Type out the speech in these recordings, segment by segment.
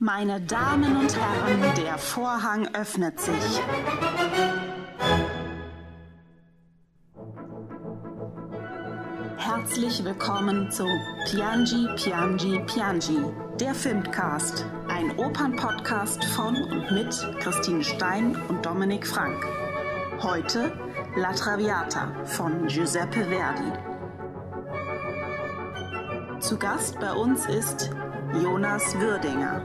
Meine Damen und Herren, der Vorhang öffnet sich. Herzlich willkommen zu Piangi, Piangi, Piangi, der Filmcast. Ein Opernpodcast von und mit Christine Stein und Dominik Frank. Heute La Traviata von Giuseppe Verdi. Zu Gast bei uns ist Jonas Würdinger.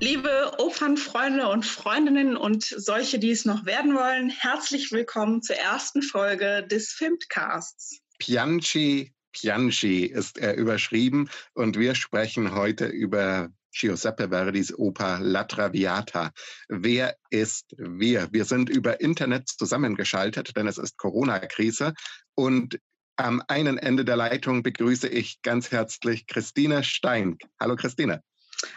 Liebe Opernfreunde und Freundinnen und solche, die es noch werden wollen, herzlich willkommen zur ersten Folge des Filmcasts. Pianchi, Pianchi ist er überschrieben und wir sprechen heute über Giuseppe Verdis Oper La Traviata. Wer ist wir? Wir sind über Internet zusammengeschaltet, denn es ist Corona-Krise. Und am einen Ende der Leitung begrüße ich ganz herzlich Christine Stein. Hallo Christine.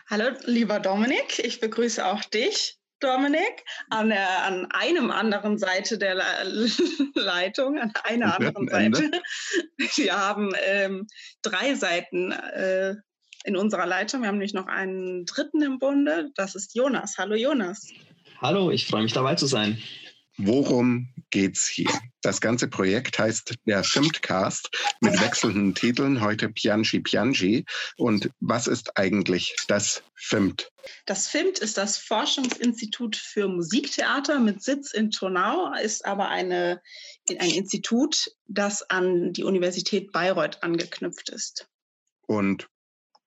Hallo lieber Dominik, ich begrüße auch dich. Dominik, an, der, an einem anderen Seite der Leitung, an einer anderen Seite. Wir haben ähm, drei Seiten äh, in unserer Leitung. Wir haben nämlich noch einen dritten im Bunde. Das ist Jonas. Hallo Jonas. Hallo, ich freue mich dabei zu sein. Worum geht's hier? Das ganze Projekt heißt der Filmcast mit wechselnden Titeln, heute Pianchi Pianchi. Und was ist eigentlich das FIMT? Das FIMT ist das Forschungsinstitut für Musiktheater mit Sitz in Turnau, ist aber eine, ein Institut, das an die Universität Bayreuth angeknüpft ist. Und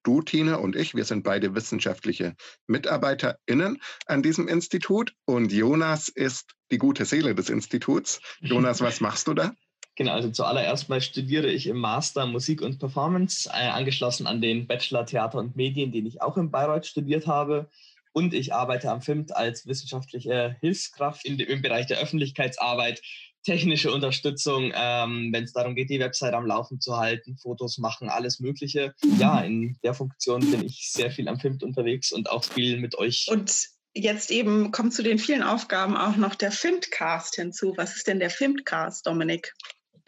du, Tina und ich, wir sind beide wissenschaftliche MitarbeiterInnen an diesem Institut und Jonas ist die gute Seele des Instituts. Jonas, was machst du da? Genau, also zuallererst mal studiere ich im Master Musik und Performance, äh, angeschlossen an den Bachelor Theater und Medien, den ich auch in Bayreuth studiert habe. Und ich arbeite am FIMT als wissenschaftliche Hilfskraft in, im Bereich der Öffentlichkeitsarbeit technische Unterstützung, ähm, wenn es darum geht, die Website am Laufen zu halten, Fotos machen, alles Mögliche. Ja, in der Funktion bin ich sehr viel am Film unterwegs und auch viel mit euch. Und jetzt eben kommt zu den vielen Aufgaben auch noch der Filmcast hinzu. Was ist denn der Filmcast, Dominik?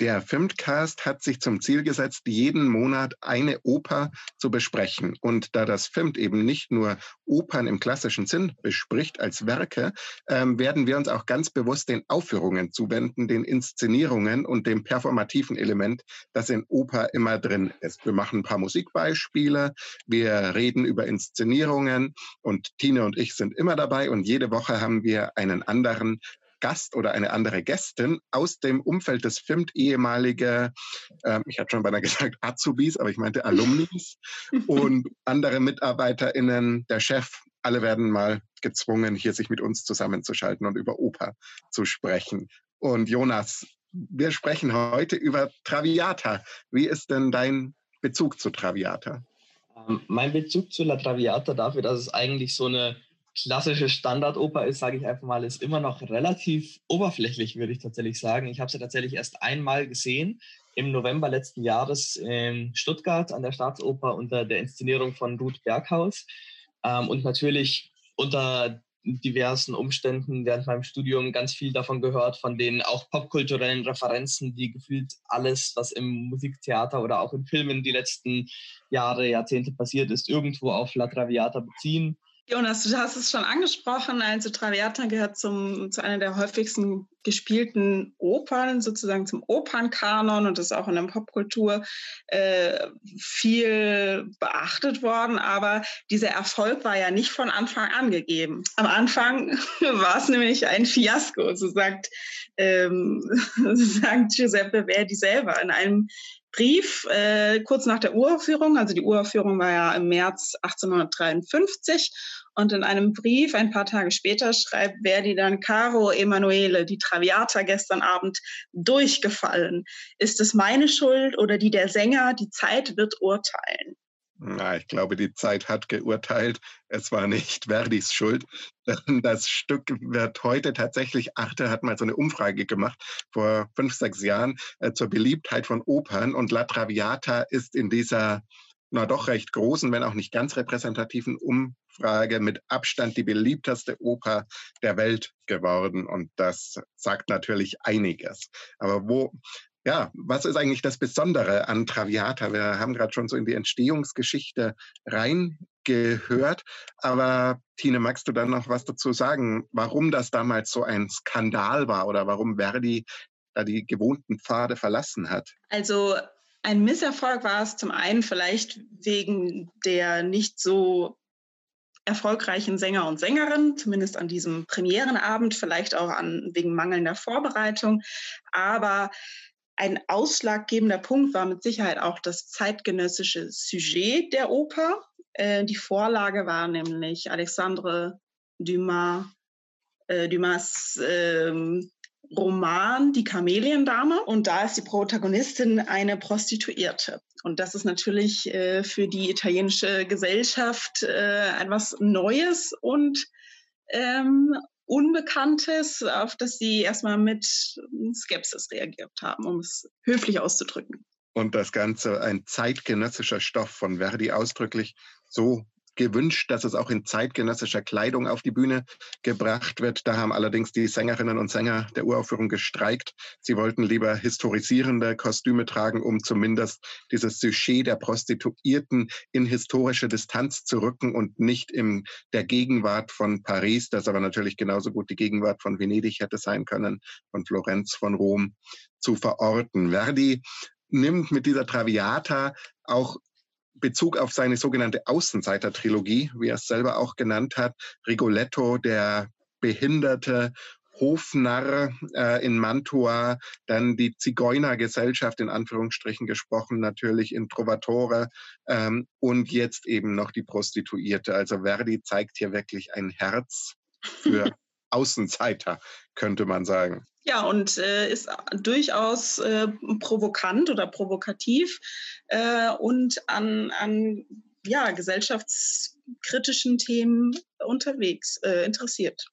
Der Filmcast hat sich zum Ziel gesetzt, jeden Monat eine Oper zu besprechen. Und da das Filmt eben nicht nur Opern im klassischen Sinn bespricht als Werke, ähm, werden wir uns auch ganz bewusst den Aufführungen zuwenden, den Inszenierungen und dem performativen Element, das in Oper immer drin ist. Wir machen ein paar Musikbeispiele, wir reden über Inszenierungen und Tine und ich sind immer dabei und jede Woche haben wir einen anderen Gast oder eine andere Gästin aus dem Umfeld des FIMT, ehemalige, äh, ich hatte schon beinahe gesagt Azubis, aber ich meinte Alumnis und andere MitarbeiterInnen, der Chef, alle werden mal gezwungen, hier sich mit uns zusammenzuschalten und über Oper zu sprechen. Und Jonas, wir sprechen heute über Traviata. Wie ist denn dein Bezug zu Traviata? Ähm, mein Bezug zu La Traviata dafür, dass es eigentlich so eine klassische Standardoper ist, sage ich einfach mal, ist immer noch relativ oberflächlich, würde ich tatsächlich sagen. Ich habe sie tatsächlich erst einmal gesehen, im November letzten Jahres in Stuttgart an der Staatsoper unter der Inszenierung von Ruth Berghaus. Ähm, und natürlich unter diversen Umständen während meinem Studium ganz viel davon gehört, von den auch popkulturellen Referenzen, die gefühlt alles, was im Musiktheater oder auch in Filmen die letzten Jahre, Jahrzehnte passiert ist, irgendwo auf La Traviata beziehen. Jonas, du hast es schon angesprochen, also Traviata gehört zum, zu einer der häufigsten gespielten Opern, sozusagen zum Opernkanon und ist auch in der Popkultur äh, viel beachtet worden. Aber dieser Erfolg war ja nicht von Anfang an gegeben. Am Anfang war es nämlich ein Fiasko, so sagt, ähm, so sagt Giuseppe Verdi selber in einem Brief äh, kurz nach der Uraufführung. Also die Uraufführung war ja im März 1853. Und in einem Brief ein paar Tage später schreibt Verdi dann, Caro Emanuele, die Traviata gestern Abend durchgefallen. Ist es meine Schuld oder die der Sänger? Die Zeit wird urteilen. Na, ich glaube, die Zeit hat geurteilt. Es war nicht Verdis Schuld. Das Stück wird heute tatsächlich, Arte hat mal so eine Umfrage gemacht vor fünf, sechs Jahren äh, zur Beliebtheit von Opern und La Traviata ist in dieser na doch recht großen, wenn auch nicht ganz repräsentativen Umfrage mit Abstand die beliebteste Oper der Welt geworden. Und das sagt natürlich einiges. Aber wo, ja, was ist eigentlich das Besondere an Traviata? Wir haben gerade schon so in die Entstehungsgeschichte reingehört. Aber Tine, magst du dann noch was dazu sagen, warum das damals so ein Skandal war oder warum Verdi da die gewohnten Pfade verlassen hat? Also ein Misserfolg war es zum einen vielleicht wegen der nicht so erfolgreichen Sänger und Sängerinnen, zumindest an diesem Premierenabend, vielleicht auch an, wegen mangelnder Vorbereitung. Aber ein ausschlaggebender Punkt war mit Sicherheit auch das zeitgenössische Sujet der Oper. Äh, die Vorlage war nämlich Alexandre Dumas, äh, Dumas äh, Roman Die Kameliendame und da ist die Protagonistin eine Prostituierte. Und das ist natürlich äh, für die italienische Gesellschaft äh, etwas Neues und ähm, Unbekanntes, auf das sie erstmal mit Skepsis reagiert haben, um es höflich auszudrücken. Und das Ganze ein zeitgenössischer Stoff von Verdi ausdrücklich so gewünscht, dass es auch in zeitgenössischer Kleidung auf die Bühne gebracht wird. Da haben allerdings die Sängerinnen und Sänger der Uraufführung gestreikt. Sie wollten lieber historisierende Kostüme tragen, um zumindest dieses Sujet der Prostituierten in historische Distanz zu rücken und nicht in der Gegenwart von Paris, das aber natürlich genauso gut die Gegenwart von Venedig hätte sein können, von Florenz, von Rom zu verorten. Verdi nimmt mit dieser Traviata auch Bezug auf seine sogenannte Außenseiter-Trilogie, wie er es selber auch genannt hat. Rigoletto, der behinderte Hofnarr äh, in Mantua, dann die Zigeunergesellschaft in Anführungsstrichen gesprochen, natürlich in Trovatore ähm, und jetzt eben noch die Prostituierte. Also Verdi zeigt hier wirklich ein Herz für Außenseiter, könnte man sagen. Ja, und äh, ist durchaus äh, provokant oder provokativ äh, und an, an ja, gesellschaftskritischen Themen unterwegs, äh, interessiert.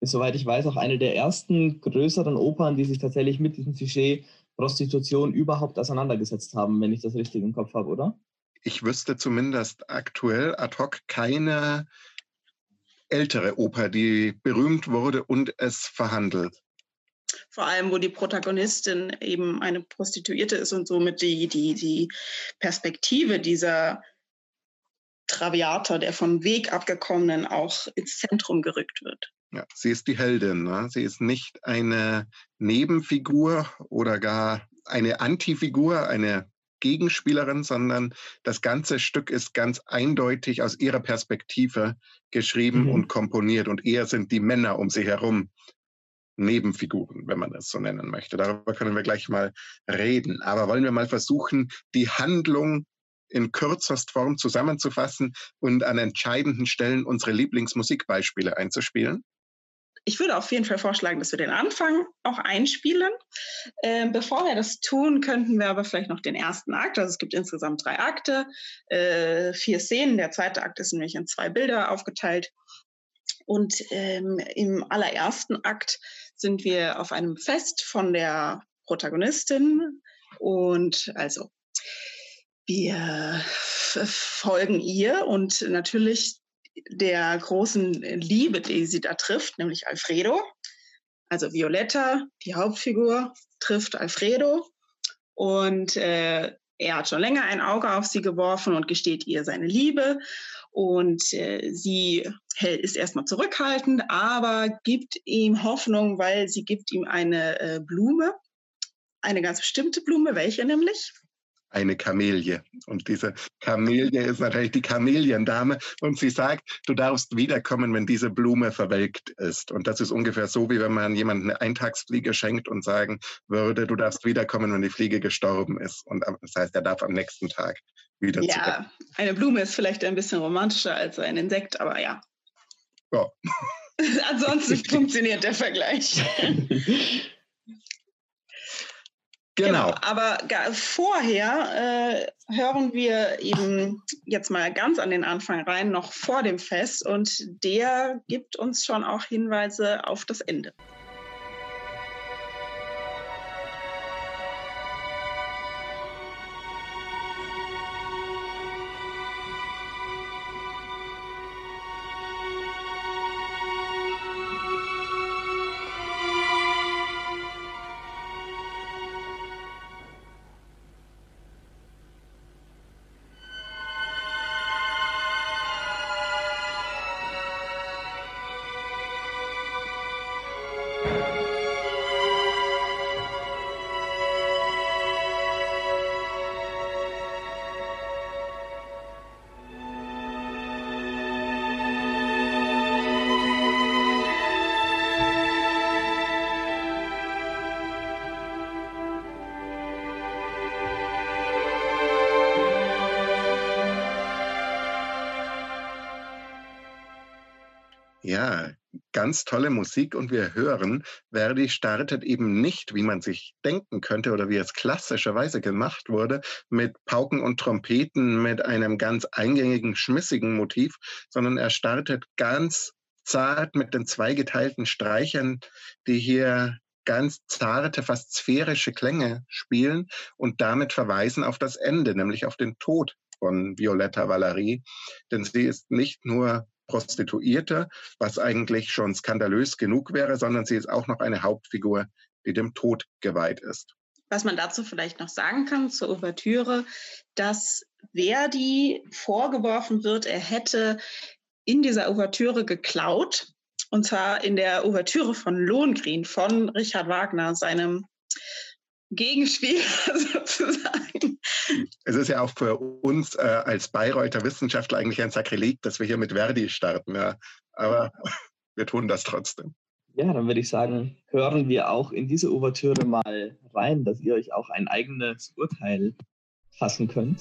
Ist, soweit ich weiß, auch eine der ersten größeren Opern, die sich tatsächlich mit diesem Sujet Prostitution überhaupt auseinandergesetzt haben, wenn ich das richtig im Kopf habe, oder? Ich wüsste zumindest aktuell ad hoc keine ältere Oper, die berühmt wurde und es verhandelt vor allem wo die Protagonistin eben eine Prostituierte ist und somit die, die, die Perspektive dieser Traviata, der vom Weg abgekommenen, auch ins Zentrum gerückt wird. Ja, sie ist die Heldin. Ne? Sie ist nicht eine Nebenfigur oder gar eine Antifigur, eine Gegenspielerin, sondern das ganze Stück ist ganz eindeutig aus ihrer Perspektive geschrieben mhm. und komponiert. Und eher sind die Männer um sie herum Nebenfiguren, wenn man es so nennen möchte. Darüber können wir gleich mal reden. Aber wollen wir mal versuchen, die Handlung in kürzest Form zusammenzufassen und an entscheidenden Stellen unsere Lieblingsmusikbeispiele einzuspielen? Ich würde auf jeden Fall vorschlagen, dass wir den Anfang auch einspielen. Ähm, bevor wir das tun, könnten wir aber vielleicht noch den ersten Akt, also es gibt insgesamt drei Akte, äh, vier Szenen. Der zweite Akt ist nämlich in zwei Bilder aufgeteilt. Und ähm, im allerersten Akt sind wir auf einem Fest von der Protagonistin und also wir folgen ihr und natürlich der großen Liebe, die sie da trifft, nämlich Alfredo. Also Violetta, die Hauptfigur, trifft Alfredo und äh, er hat schon länger ein Auge auf sie geworfen und gesteht ihr seine Liebe. Und äh, sie ist erstmal zurückhaltend, aber gibt ihm Hoffnung, weil sie gibt ihm eine äh, Blume, eine ganz bestimmte Blume. Welche nämlich? Eine Kamelie. Und diese Kamelie ist natürlich die Kameliendame. Und sie sagt, du darfst wiederkommen, wenn diese Blume verwelkt ist. Und das ist ungefähr so, wie wenn man jemandem eine Eintagsfliege schenkt und sagen würde, du darfst wiederkommen, wenn die Fliege gestorben ist. Und das heißt, er darf am nächsten Tag wieder ja, zurück. Ja, eine Blume ist vielleicht ein bisschen romantischer als ein Insekt, aber ja. Ja. Ansonsten funktioniert der Vergleich. Genau. genau. Aber vorher äh, hören wir eben jetzt mal ganz an den Anfang rein, noch vor dem Fest. Und der gibt uns schon auch Hinweise auf das Ende. Ja, ganz tolle Musik und wir hören, Verdi startet eben nicht, wie man sich denken könnte oder wie es klassischerweise gemacht wurde, mit Pauken und Trompeten mit einem ganz eingängigen, schmissigen Motiv, sondern er startet ganz zart mit den zweigeteilten Streichern, die hier ganz zarte, fast sphärische Klänge spielen und damit verweisen auf das Ende, nämlich auf den Tod von Violetta Valerie. Denn sie ist nicht nur Prostituierte, was eigentlich schon skandalös genug wäre, sondern sie ist auch noch eine Hauptfigur, die dem Tod geweiht ist. Was man dazu vielleicht noch sagen kann zur Ouvertüre, dass Verdi vorgeworfen wird, er hätte in dieser Ouvertüre geklaut. Und zwar in der Ouvertüre von Lohengrin von Richard Wagner, seinem Gegenspiel sozusagen. Es ist ja auch für uns äh, als Bayreuther Wissenschaftler eigentlich ein Sakrileg, dass wir hier mit Verdi starten. Ja. Aber wir tun das trotzdem. Ja, dann würde ich sagen, hören wir auch in diese Ouvertüre mal rein, dass ihr euch auch ein eigenes Urteil fassen könnt.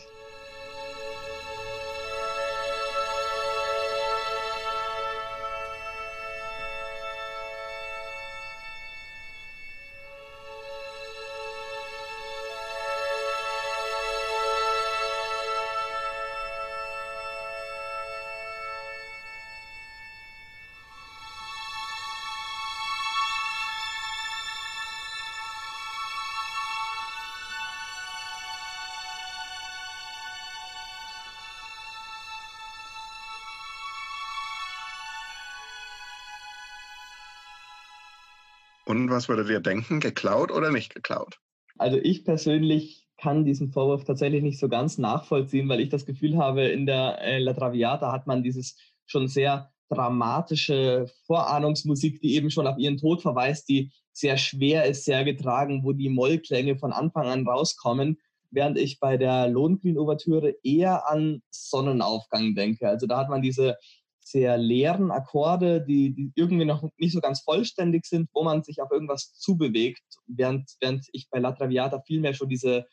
Was würdet ihr denken? Geklaut oder nicht geklaut? Also ich persönlich kann diesen Vorwurf tatsächlich nicht so ganz nachvollziehen, weil ich das Gefühl habe, in der äh, La Traviata hat man dieses schon sehr dramatische Vorahnungsmusik, die eben schon auf ihren Tod verweist, die sehr schwer ist, sehr getragen, wo die Mollklänge von Anfang an rauskommen, während ich bei der Lohengrin-Ouvertüre eher an Sonnenaufgang denke. Also da hat man diese sehr leeren Akkorde, die, die, irgendwie noch nicht so ganz vollständig sind, wo man sich auf irgendwas zubewegt, während, während ich bei La Traviata vielmehr schon diese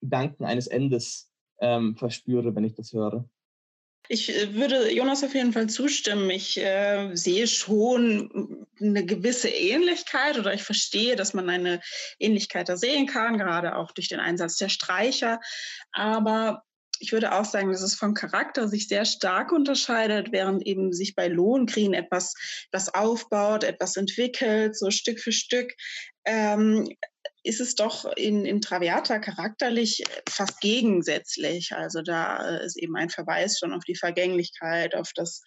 Gedanken eines Endes ähm, verspüre, wenn ich das höre. Ich äh, würde Jonas auf jeden Fall zustimmen. Ich äh, sehe schon eine gewisse Ähnlichkeit oder ich verstehe, dass man eine Ähnlichkeit da sehen kann, gerade auch durch den Einsatz der Streicher. Aber ich würde auch sagen, dass es vom Charakter sich sehr stark unterscheidet, während eben sich bei Lohengrin etwas, das aufbaut, etwas entwickelt, so Stück für Stück. Ähm, ist es doch in, in Traviata charakterlich fast gegensätzlich. Also da ist eben ein Verweis schon auf die Vergänglichkeit, auf das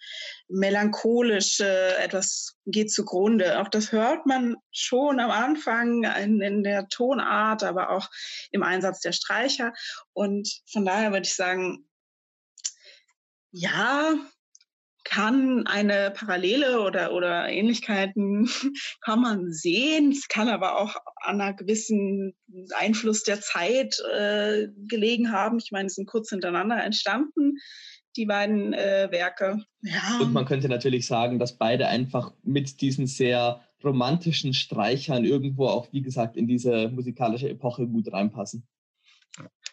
Melancholische, etwas geht zugrunde. Auch das hört man schon am Anfang in, in der Tonart, aber auch im Einsatz der Streicher. Und von daher würde ich sagen, ja, kann eine Parallele oder, oder Ähnlichkeiten kann man sehen. Es kann aber auch an einer gewissen Einfluss der Zeit äh, gelegen haben. Ich meine, es sind kurz hintereinander entstanden, die beiden äh, Werke. Ja. Und man könnte natürlich sagen, dass beide einfach mit diesen sehr romantischen Streichern irgendwo auch, wie gesagt, in diese musikalische Epoche gut reinpassen.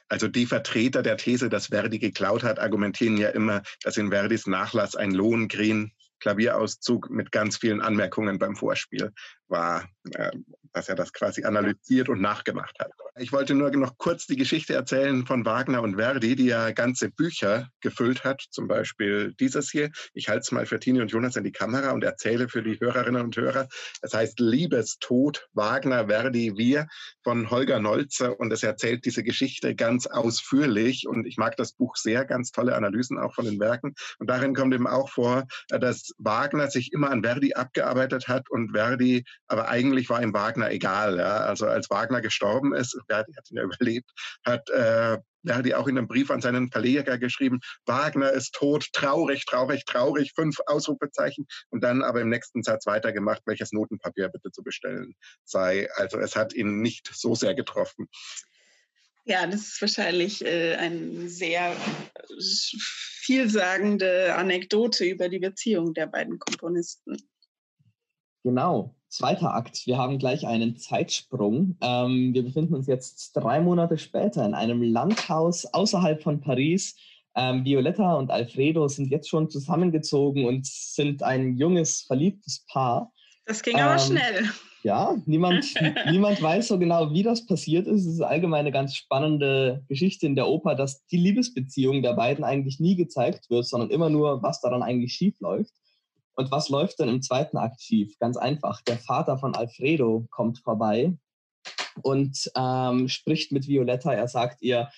Also die Vertreter der These, dass Verdi geklaut hat, argumentieren ja immer, dass in Verdis Nachlass ein Lohengrin Klavierauszug mit ganz vielen Anmerkungen beim Vorspiel war, äh, dass er das quasi analysiert und nachgemacht hat. Ich wollte nur noch kurz die Geschichte erzählen von Wagner und Verdi, die ja ganze Bücher gefüllt hat, zum Beispiel dieses hier. Ich halte es mal für Tini und Jonas in die Kamera und erzähle für die Hörerinnen und Hörer. Es heißt Liebestod, Wagner, Verdi, wir von Holger Nolzer und es erzählt diese Geschichte ganz ausführlich und ich mag das Buch sehr, ganz tolle Analysen auch von den Werken. Und darin kommt eben auch vor, dass Wagner sich immer an Verdi abgearbeitet hat und Verdi, aber eigentlich war ihm Wagner egal. Ja? Also als Wagner gestorben ist, Verdi hat ihn ja überlebt, hat äh, er auch in einem Brief an seinen Verleger geschrieben, Wagner ist tot, traurig, traurig, traurig, fünf Ausrufezeichen und dann aber im nächsten Satz weitergemacht, welches Notenpapier bitte zu bestellen sei. Also es hat ihn nicht so sehr getroffen. Ja, das ist wahrscheinlich äh, eine sehr vielsagende Anekdote über die Beziehung der beiden Komponisten. Genau, zweiter Akt. Wir haben gleich einen Zeitsprung. Ähm, wir befinden uns jetzt drei Monate später in einem Landhaus außerhalb von Paris. Ähm, Violetta und Alfredo sind jetzt schon zusammengezogen und sind ein junges, verliebtes Paar. Das ging aber ähm, schnell. Ja, niemand, niemand weiß so genau, wie das passiert ist. Es ist allgemein eine ganz spannende Geschichte in der Oper, dass die Liebesbeziehung der beiden eigentlich nie gezeigt wird, sondern immer nur, was daran eigentlich schief läuft. Und was läuft dann im zweiten Akt schief? Ganz einfach. Der Vater von Alfredo kommt vorbei und ähm, spricht mit Violetta. Er sagt ihr,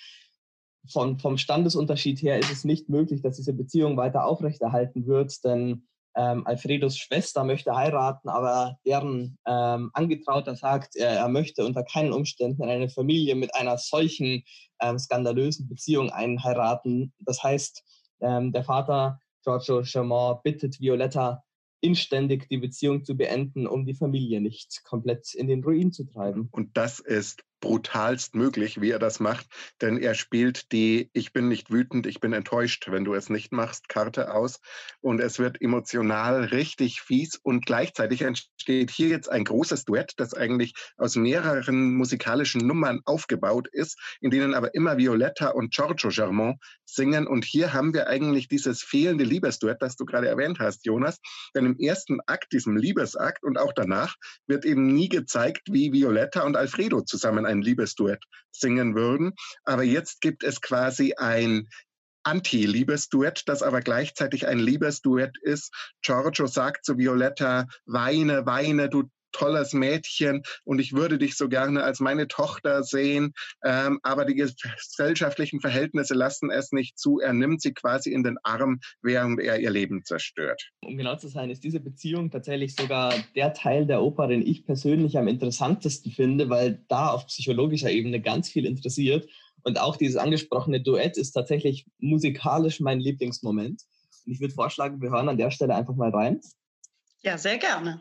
von, vom Standesunterschied her ist es nicht möglich, dass diese Beziehung weiter aufrechterhalten wird, denn ähm, Alfredos Schwester möchte heiraten, aber deren ähm, Angetrauter sagt, er, er, möchte unter keinen Umständen in eine Familie mit einer solchen ähm, skandalösen Beziehung einheiraten. Das heißt, ähm, der Vater Giorgio Chamon bittet Violetta inständig die Beziehung zu beenden, um die Familie nicht komplett in den Ruin zu treiben. Und das ist brutalst möglich, wie er das macht, denn er spielt die Ich bin nicht wütend, ich bin enttäuscht, wenn du es nicht machst, Karte aus. Und es wird emotional richtig fies und gleichzeitig entsteht hier jetzt ein großes Duett, das eigentlich aus mehreren musikalischen Nummern aufgebaut ist, in denen aber immer Violetta und Giorgio Germont singen. Und hier haben wir eigentlich dieses fehlende Liebesduett, das du gerade erwähnt hast, Jonas, denn im ersten Akt, diesem Liebesakt und auch danach wird eben nie gezeigt, wie Violetta und Alfredo zusammen ein Liebesduett singen würden. Aber jetzt gibt es quasi ein Anti-Liebesduett, das aber gleichzeitig ein Liebesduett ist. Giorgio sagt zu Violetta, weine, weine, du tolles Mädchen und ich würde dich so gerne als meine Tochter sehen, ähm, aber die gesellschaftlichen Verhältnisse lassen es nicht zu. Er nimmt sie quasi in den Arm, während er ihr Leben zerstört. Um genau zu sein, ist diese Beziehung tatsächlich sogar der Teil der Oper, den ich persönlich am interessantesten finde, weil da auf psychologischer Ebene ganz viel interessiert. Und auch dieses angesprochene Duett ist tatsächlich musikalisch mein Lieblingsmoment. Und ich würde vorschlagen, wir hören an der Stelle einfach mal rein. Ja, sehr gerne.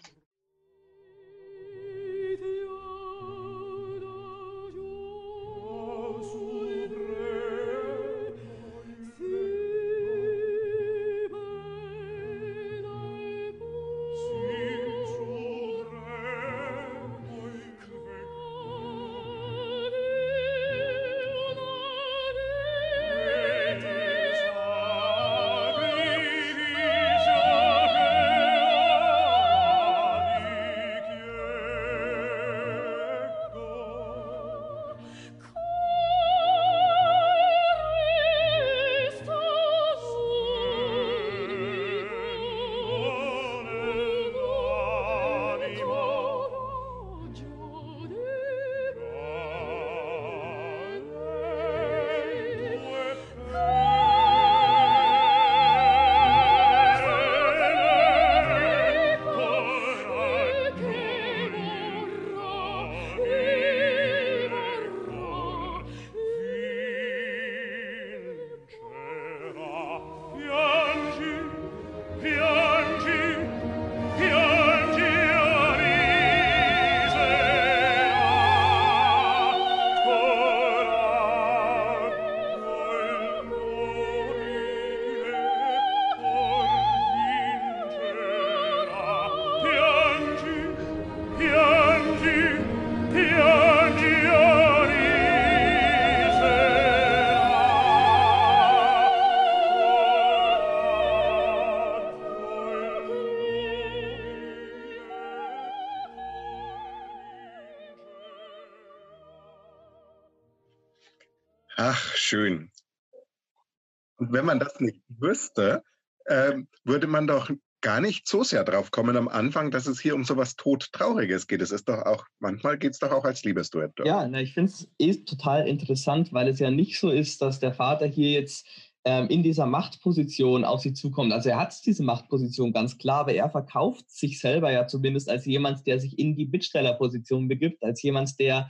Wenn man das nicht wüsste, äh, würde man doch gar nicht so sehr drauf kommen am Anfang, dass es hier um so was Todtrauriges geht. Es ist doch auch, manchmal geht es doch auch als Liebesduett. Ja, na, ich finde es eh total interessant, weil es ja nicht so ist, dass der Vater hier jetzt ähm, in dieser Machtposition auf sie zukommt. Also er hat diese Machtposition ganz klar, aber er verkauft sich selber ja zumindest als jemand, der sich in die Bittstellerposition begibt, als jemand, der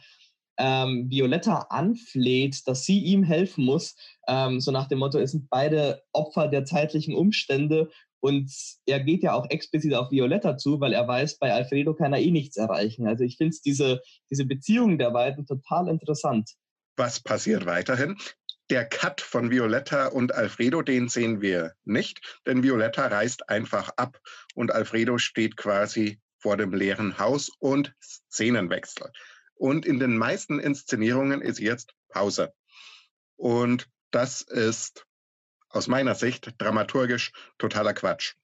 ähm, Violetta anfleht, dass sie ihm helfen muss. Ähm, so nach dem Motto, es sind beide Opfer der zeitlichen Umstände. Und er geht ja auch explizit auf Violetta zu, weil er weiß, bei Alfredo kann er eh nichts erreichen. Also ich finde diese, diese Beziehung der beiden total interessant. Was passiert weiterhin? Der Cut von Violetta und Alfredo, den sehen wir nicht, denn Violetta reist einfach ab und Alfredo steht quasi vor dem leeren Haus und Szenenwechsel. Und in den meisten Inszenierungen ist jetzt Pause. Und das ist aus meiner Sicht dramaturgisch totaler Quatsch.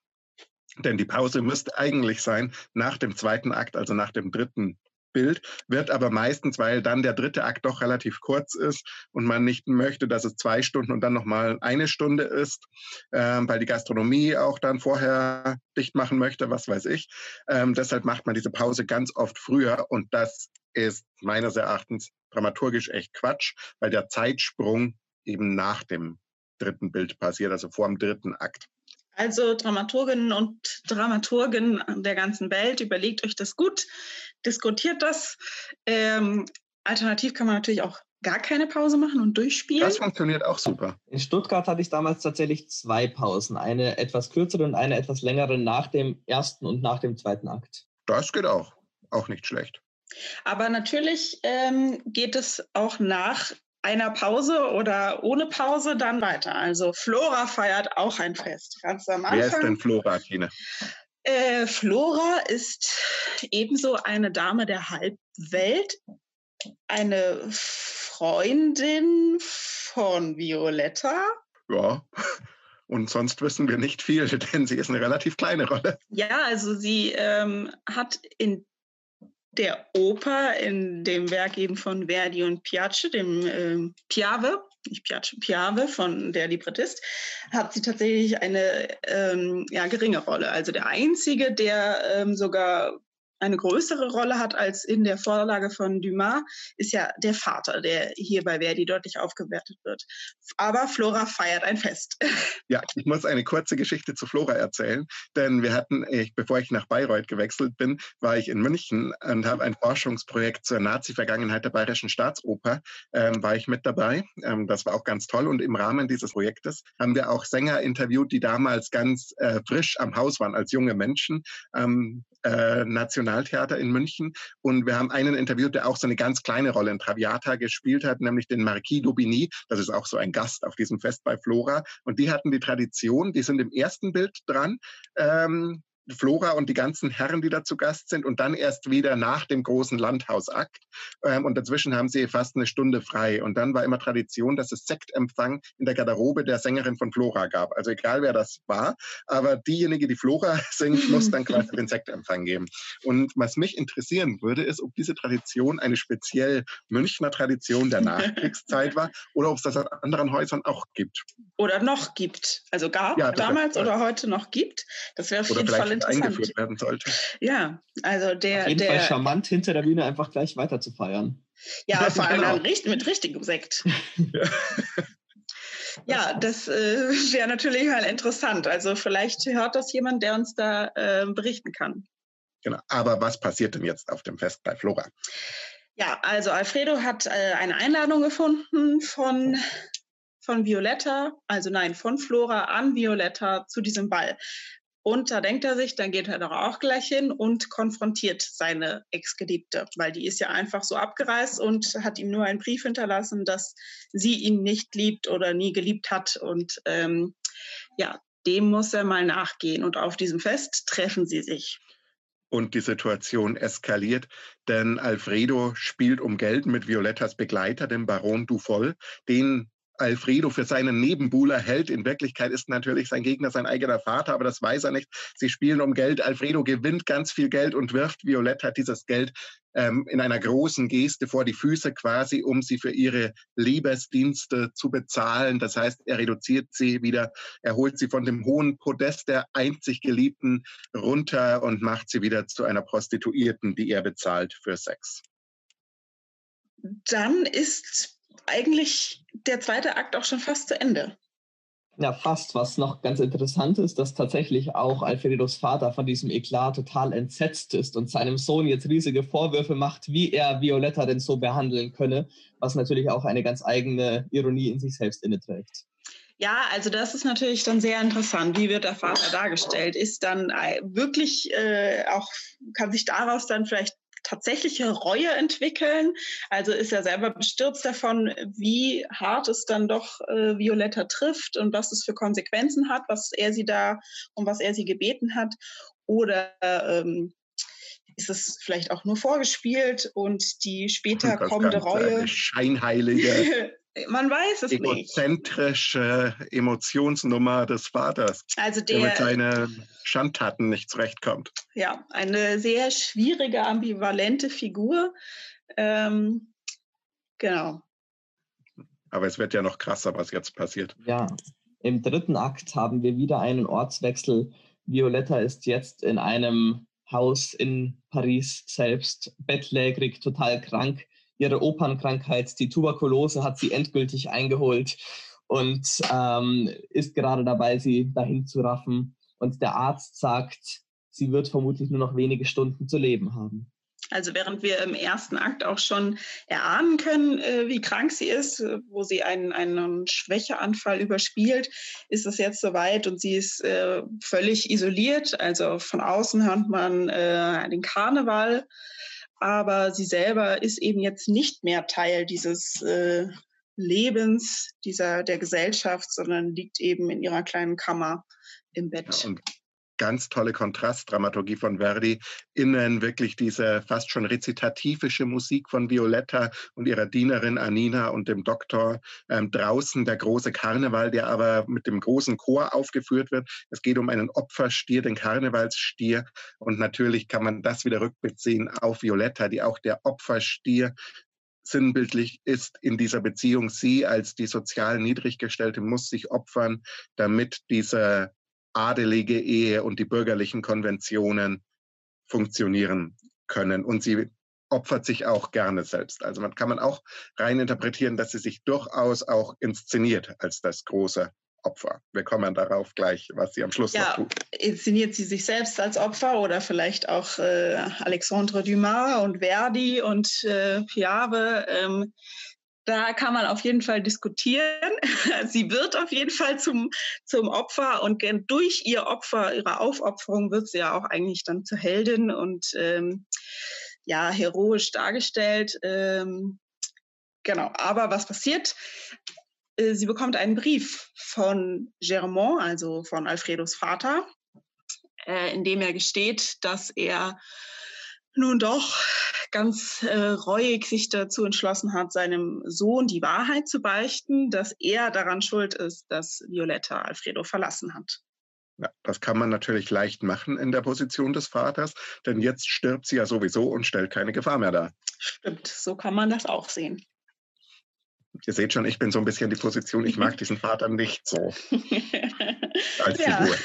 Denn die Pause müsste eigentlich sein nach dem zweiten Akt, also nach dem dritten Bild, wird aber meistens, weil dann der dritte Akt doch relativ kurz ist und man nicht möchte, dass es zwei Stunden und dann nochmal eine Stunde ist, ähm, weil die Gastronomie auch dann vorher dicht machen möchte, was weiß ich. Ähm, deshalb macht man diese Pause ganz oft früher und das ist meines Erachtens dramaturgisch echt Quatsch, weil der Zeitsprung eben nach dem dritten Bild passiert, also vor dem dritten Akt. Also Dramaturginnen und Dramaturgen der ganzen Welt, überlegt euch das gut, diskutiert das. Ähm, alternativ kann man natürlich auch gar keine Pause machen und durchspielen. Das funktioniert auch super. In Stuttgart hatte ich damals tatsächlich zwei Pausen, eine etwas kürzere und eine etwas längere nach dem ersten und nach dem zweiten Akt. Das geht auch, auch nicht schlecht. Aber natürlich ähm, geht es auch nach einer Pause oder ohne Pause dann weiter. Also Flora feiert auch ein Fest. Ganz am Anfang. Wer ist denn Flora, Tine? Äh, Flora ist ebenso eine Dame der Halbwelt, eine Freundin von Violetta. Ja, und sonst wissen wir nicht viel, denn sie ist eine relativ kleine Rolle. Ja, also sie ähm, hat in der Oper in dem Werk eben von Verdi und Piace, dem äh, Piave, nicht Piace, Piave von der Librettist, hat sie tatsächlich eine ähm, ja, geringe Rolle. Also der einzige, der ähm, sogar eine größere Rolle hat als in der Vorlage von Dumas, ist ja der Vater, der hier bei Verdi deutlich aufgewertet wird. Aber Flora feiert ein Fest. Ja, ich muss eine kurze Geschichte zu Flora erzählen, denn wir hatten, ich, bevor ich nach Bayreuth gewechselt bin, war ich in München und habe ein Forschungsprojekt zur Nazi-Vergangenheit der Bayerischen Staatsoper, ähm, war ich mit dabei. Ähm, das war auch ganz toll und im Rahmen dieses Projektes haben wir auch Sänger interviewt, die damals ganz äh, frisch am Haus waren als junge Menschen. Ähm, äh, Nationaltheater in München. Und wir haben einen interviewt, der auch so eine ganz kleine Rolle in Traviata gespielt hat, nämlich den Marquis d'Aubigny. Das ist auch so ein Gast auf diesem Fest bei Flora. Und die hatten die Tradition, die sind im ersten Bild dran. Ähm, Flora und die ganzen Herren, die da zu Gast sind und dann erst wieder nach dem großen Landhausakt. Ähm, und dazwischen haben sie fast eine Stunde frei. Und dann war immer Tradition, dass es Sektempfang in der Garderobe der Sängerin von Flora gab. Also egal wer das war, aber diejenige, die Flora singt, muss dann quasi den Sektempfang geben. Und was mich interessieren würde, ist, ob diese Tradition eine speziell Münchner Tradition der Nachkriegszeit war oder ob es das an anderen Häusern auch gibt. Oder noch gibt. Also gab ja, damals oder heute noch gibt. Das wäre auf jeden Fall eingeführt werden sollte. Ja, also der. Auf jeden der, Fall charmant hinter der Bühne einfach gleich weiter zu feiern. Ja, vor allem genau. mit richtigem Sekt. ja. Ja, das äh, wäre natürlich mal interessant. Also vielleicht hört das jemand, der uns da äh, berichten kann. Genau. Aber was passiert denn jetzt auf dem Fest bei Flora? Ja, also Alfredo hat äh, eine Einladung gefunden von, von Violetta, also nein, von Flora an Violetta zu diesem Ball. Und da denkt er sich, dann geht er doch auch gleich hin und konfrontiert seine Ex-Geliebte, weil die ist ja einfach so abgereist und hat ihm nur einen Brief hinterlassen, dass sie ihn nicht liebt oder nie geliebt hat. Und ähm, ja, dem muss er mal nachgehen. Und auf diesem Fest treffen sie sich. Und die Situation eskaliert, denn Alfredo spielt um Geld mit Violettas Begleiter, dem Baron Dufol, den Alfredo für seinen Nebenbuhler hält. In Wirklichkeit ist natürlich sein Gegner sein eigener Vater, aber das weiß er nicht. Sie spielen um Geld. Alfredo gewinnt ganz viel Geld und wirft Violetta dieses Geld ähm, in einer großen Geste vor die Füße quasi, um sie für ihre Liebesdienste zu bezahlen. Das heißt, er reduziert sie wieder, er holt sie von dem hohen Podest der einzig Geliebten runter und macht sie wieder zu einer Prostituierten, die er bezahlt für Sex. Dann ist eigentlich der zweite Akt auch schon fast zu Ende. Ja, fast. Was noch ganz interessant ist, dass tatsächlich auch Alfredos Vater von diesem Eklat total entsetzt ist und seinem Sohn jetzt riesige Vorwürfe macht, wie er Violetta denn so behandeln könne, was natürlich auch eine ganz eigene Ironie in sich selbst inneträgt. Ja, also das ist natürlich dann sehr interessant. Wie wird der Vater dargestellt? Ist dann äh, wirklich äh, auch, kann sich daraus dann vielleicht tatsächliche Reue entwickeln. Also ist er selber bestürzt davon, wie hart es dann doch äh, Violetta trifft und was es für Konsequenzen hat, was er sie da und was er sie gebeten hat. Oder ähm, ist es vielleicht auch nur vorgespielt und die später kommende Reue. Scheinheilige Man weiß es egozentrische nicht. Emotionsnummer des Vaters, also der, der mit seinen Schandtaten nicht zurechtkommt. Ja, eine sehr schwierige, ambivalente Figur. Ähm, genau. Aber es wird ja noch krasser, was jetzt passiert. Ja, im dritten Akt haben wir wieder einen Ortswechsel. Violetta ist jetzt in einem Haus in Paris selbst bettlägerig, total krank ihre Opernkrankheit, die Tuberkulose, hat sie endgültig eingeholt und ähm, ist gerade dabei, sie dahin zu raffen. Und der Arzt sagt, sie wird vermutlich nur noch wenige Stunden zu leben haben. Also während wir im ersten Akt auch schon erahnen können, äh, wie krank sie ist, äh, wo sie einen, einen Schwächeanfall überspielt, ist es jetzt soweit und sie ist äh, völlig isoliert. Also von außen hört man den Karneval aber sie selber ist eben jetzt nicht mehr Teil dieses äh, Lebens, dieser der Gesellschaft, sondern liegt eben in ihrer kleinen Kammer im Bett. Ja, ganz tolle Kontrastdramaturgie von Verdi, innen wirklich diese fast schon rezitativische Musik von Violetta und ihrer Dienerin Anina und dem Doktor. Ähm, draußen der große Karneval, der aber mit dem großen Chor aufgeführt wird. Es geht um einen Opferstier, den Karnevalsstier. Und natürlich kann man das wieder rückbeziehen auf Violetta, die auch der Opferstier sinnbildlich ist in dieser Beziehung. Sie als die sozial Niedriggestellte muss sich opfern, damit diese adelige Ehe und die bürgerlichen Konventionen funktionieren können. Und sie opfert sich auch gerne selbst. Also man kann man auch rein interpretieren, dass sie sich durchaus auch inszeniert als das große Opfer. Wir kommen darauf gleich, was sie am Schluss ja, noch tut. Inszeniert sie sich selbst als Opfer oder vielleicht auch äh, Alexandre Dumas und Verdi und äh, Piave? Ähm, da kann man auf jeden Fall diskutieren. Sie wird auf jeden Fall zum, zum Opfer und durch ihr Opfer, ihre Aufopferung wird sie ja auch eigentlich dann zur Heldin und ähm, ja, heroisch dargestellt. Ähm, genau, aber was passiert? Äh, sie bekommt einen Brief von Germont, also von Alfredos Vater, äh, in dem er gesteht, dass er nun doch ganz äh, reuig sich dazu entschlossen hat, seinem Sohn die Wahrheit zu beichten, dass er daran schuld ist, dass Violetta Alfredo verlassen hat. Ja, das kann man natürlich leicht machen in der Position des Vaters, denn jetzt stirbt sie ja sowieso und stellt keine Gefahr mehr dar. Stimmt, so kann man das auch sehen. Ihr seht schon, ich bin so ein bisschen die Position, ich mag diesen Vater nicht so als ja. Figur.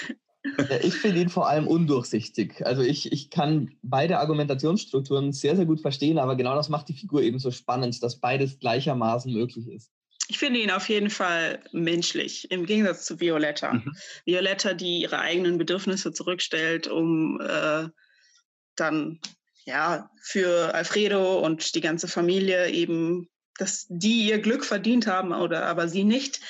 Ich finde ihn vor allem undurchsichtig. Also ich, ich kann beide Argumentationsstrukturen sehr, sehr gut verstehen, aber genau das macht die Figur eben so spannend, dass beides gleichermaßen möglich ist. Ich finde ihn auf jeden Fall menschlich, im Gegensatz zu Violetta. Mhm. Violetta, die ihre eigenen Bedürfnisse zurückstellt, um äh, dann ja für Alfredo und die ganze Familie eben, dass die ihr Glück verdient haben oder aber sie nicht.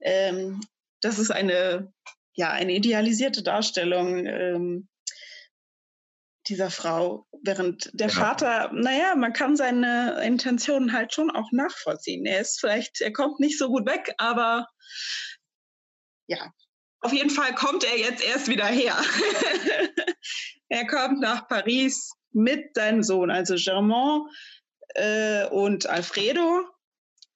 Ähm, das ist eine ja, eine idealisierte Darstellung ähm, dieser Frau, während der ja. Vater, naja, man kann seine Intentionen halt schon auch nachvollziehen. Er ist vielleicht, er kommt nicht so gut weg, aber ja, auf jeden Fall kommt er jetzt erst wieder her. er kommt nach Paris mit seinem Sohn, also Germain äh, und Alfredo,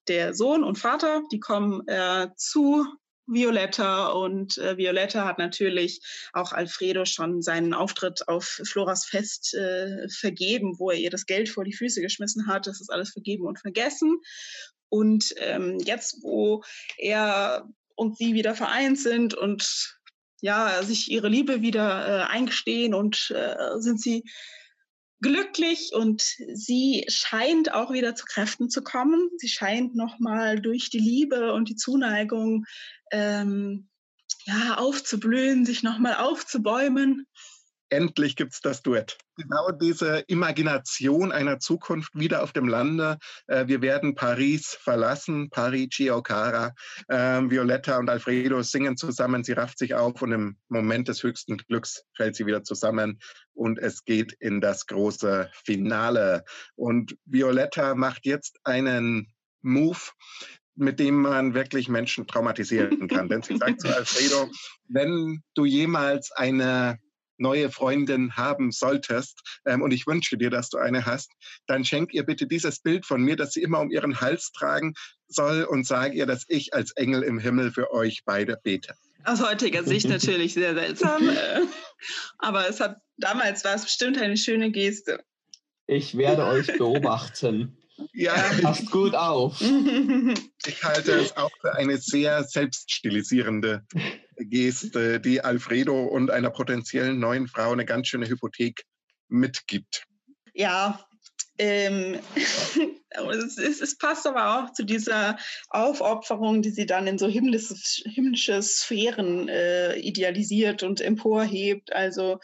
der Sohn und Vater, die kommen äh, zu Violetta und äh, Violetta hat natürlich auch Alfredo schon seinen Auftritt auf Floras Fest äh, vergeben, wo er ihr das Geld vor die Füße geschmissen hat. Das ist alles vergeben und vergessen. Und ähm, jetzt, wo er und sie wieder vereint sind und ja, sich ihre Liebe wieder äh, eingestehen und äh, sind sie glücklich und sie scheint auch wieder zu Kräften zu kommen. Sie scheint nochmal durch die Liebe und die Zuneigung ähm, ja, aufzublühen, sich nochmal aufzubäumen endlich gibt es das Duett. Genau diese Imagination einer Zukunft wieder auf dem Lande. Äh, wir werden Paris verlassen, Parigi Ocara. Ähm, Violetta und Alfredo singen zusammen, sie rafft sich auf und im Moment des höchsten Glücks fällt sie wieder zusammen und es geht in das große Finale. Und Violetta macht jetzt einen Move, mit dem man wirklich Menschen traumatisieren kann. Denn sie sagt zu Alfredo, wenn du jemals eine neue Freundin haben solltest ähm, und ich wünsche dir, dass du eine hast, dann schenk ihr bitte dieses Bild von mir, das sie immer um ihren Hals tragen soll und sag ihr, dass ich als Engel im Himmel für euch beide bete. Aus heutiger Sicht natürlich sehr seltsam, äh, aber es hat damals war es bestimmt eine schöne Geste. Ich werde euch beobachten. Ja. Passt gut auf. Ich halte es auch für eine sehr selbststilisierende Geste, die Alfredo und einer potenziellen neuen Frau eine ganz schöne Hypothek mitgibt. Ja, ähm, es, es, es, passt aber auch zu dieser Aufopferung, die sie dann in so himmlische, himmlische Sphären äh, idealisiert und emporhebt. Also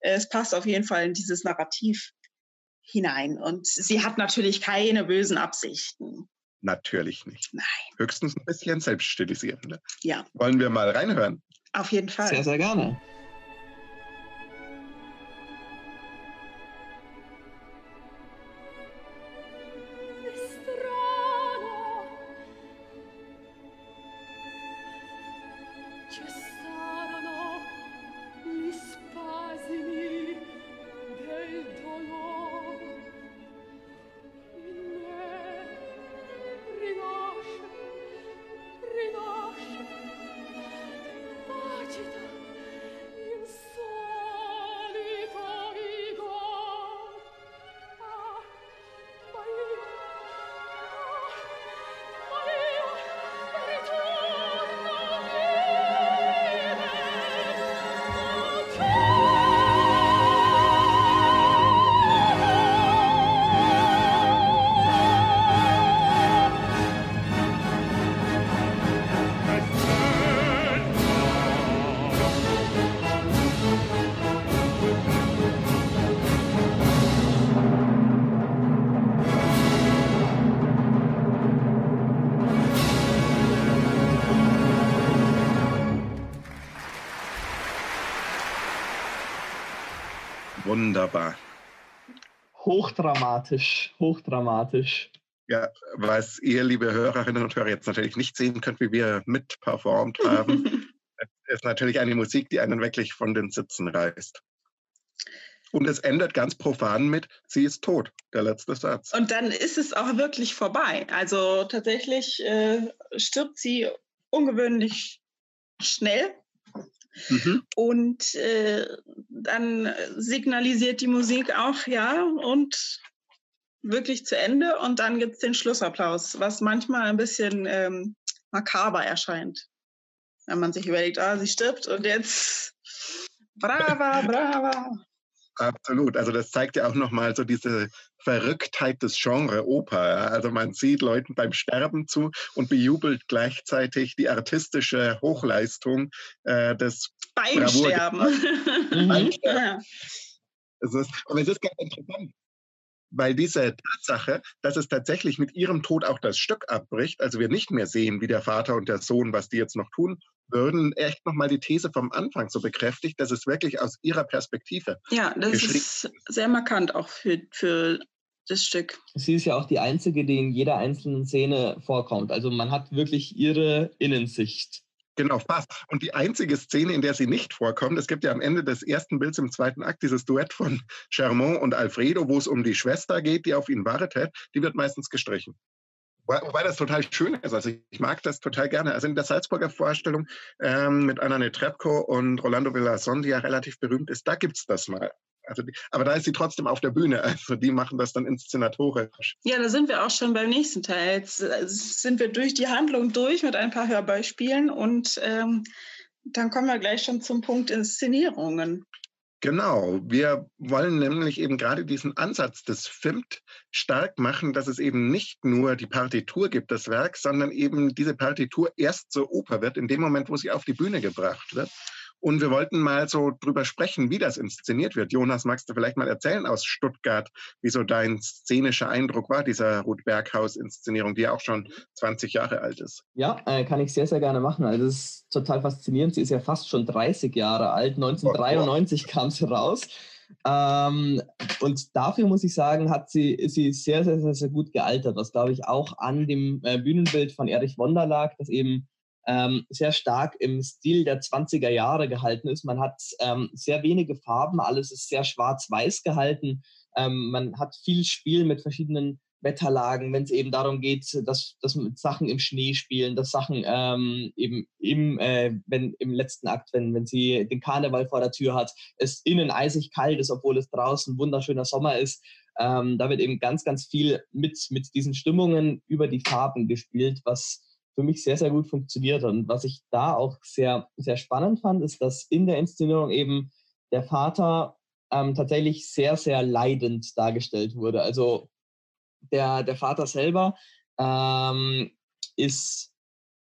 äh, es passt auf jeden Fall in dieses Narrativ hinein. Und sie hat natürlich keine bösen Absichten. Natürlich nicht. Nein. Höchstens ein bisschen selbststilisierende. Ja. Wollen wir mal reinhören? Auf jeden Fall. Sehr, sehr gerne. Wunderbar. Hochdramatisch, hochdramatisch. Ja, was ihr, liebe Hörerinnen und Hörer, jetzt natürlich nicht sehen könnt, wie wir mitperformt haben, ist natürlich eine Musik, die einen wirklich von den Sitzen reißt. Und es endet ganz profan mit, sie ist tot, der letzte Satz. Und dann ist es auch wirklich vorbei. Also tatsächlich äh, stirbt sie ungewöhnlich schnell Mhm. Und äh, dann signalisiert die Musik auch, ja, und wirklich zu Ende. Und dann gibt es den Schlussapplaus, was manchmal ein bisschen ähm, makaber erscheint. Wenn man sich überlegt, ah, sie stirbt und jetzt brava, brava. Absolut. Also das zeigt ja auch nochmal so diese Verrücktheit des Genre Oper. Also man sieht Leuten beim Sterben zu und bejubelt gleichzeitig die artistische Hochleistung äh, des Beim Sterben. Beim Sterben. Es ist, und es ist ganz interessant, weil diese Tatsache, dass es tatsächlich mit ihrem Tod auch das Stück abbricht, also wir nicht mehr sehen, wie der Vater und der Sohn, was die jetzt noch tun würden, echt nochmal die These vom Anfang so bekräftigt, dass es wirklich aus ihrer Perspektive. Ja, das ist sehr markant auch für, für das Stück. Sie ist ja auch die einzige, die in jeder einzelnen Szene vorkommt. Also man hat wirklich ihre Innensicht. Genau, fast. Und die einzige Szene, in der sie nicht vorkommt, es gibt ja am Ende des ersten Bilds im zweiten Akt dieses Duett von Charmant und Alfredo, wo es um die Schwester geht, die auf ihn wartet, die wird meistens gestrichen. Wobei das total schön ist. Also ich mag das total gerne. Also in der Salzburger Vorstellung ähm, mit Anna Netrebko und Rolando Villason, die ja relativ berühmt ist, da gibt es das mal. Also die, aber da ist sie trotzdem auf der Bühne. Also die machen das dann inszenatorisch. Ja, da sind wir auch schon beim nächsten Teil. Jetzt äh, sind wir durch die Handlung durch mit ein paar Hörbeispielen und ähm, dann kommen wir gleich schon zum Punkt Inszenierungen. Genau, wir wollen nämlich eben gerade diesen Ansatz des FIMT stark machen, dass es eben nicht nur die Partitur gibt, das Werk, sondern eben diese Partitur erst zur Oper wird, in dem Moment, wo sie auf die Bühne gebracht wird. Und wir wollten mal so drüber sprechen, wie das inszeniert wird. Jonas, magst du vielleicht mal erzählen aus Stuttgart, wie so dein szenischer Eindruck war, dieser Ruth Berghaus-Inszenierung, die ja auch schon 20 Jahre alt ist? Ja, äh, kann ich sehr, sehr gerne machen. Also es ist total faszinierend. Sie ist ja fast schon 30 Jahre alt. 1993 oh, oh. kam sie raus. Ähm, und dafür muss ich sagen, hat sie, ist sie sehr, sehr, sehr, sehr gut gealtert, was glaube ich auch an dem äh, Bühnenbild von Erich Wonder lag, das eben ähm, sehr stark im Stil der 20er Jahre gehalten ist. Man hat ähm, sehr wenige Farben, alles ist sehr schwarz-weiß gehalten. Ähm, man hat viel Spiel mit verschiedenen Wetterlagen, wenn es eben darum geht, dass, dass Sachen im Schnee spielen, dass Sachen ähm, eben im, äh, wenn, im letzten Akt, wenn, wenn sie den Karneval vor der Tür hat, es innen eisig kalt ist, obwohl es draußen wunderschöner Sommer ist. Ähm, da wird eben ganz, ganz viel mit, mit diesen Stimmungen über die Farben gespielt, was für mich sehr, sehr gut funktioniert. Und was ich da auch sehr, sehr spannend fand, ist, dass in der Inszenierung eben der Vater ähm, tatsächlich sehr, sehr leidend dargestellt wurde. Also der, der Vater selber ähm, ist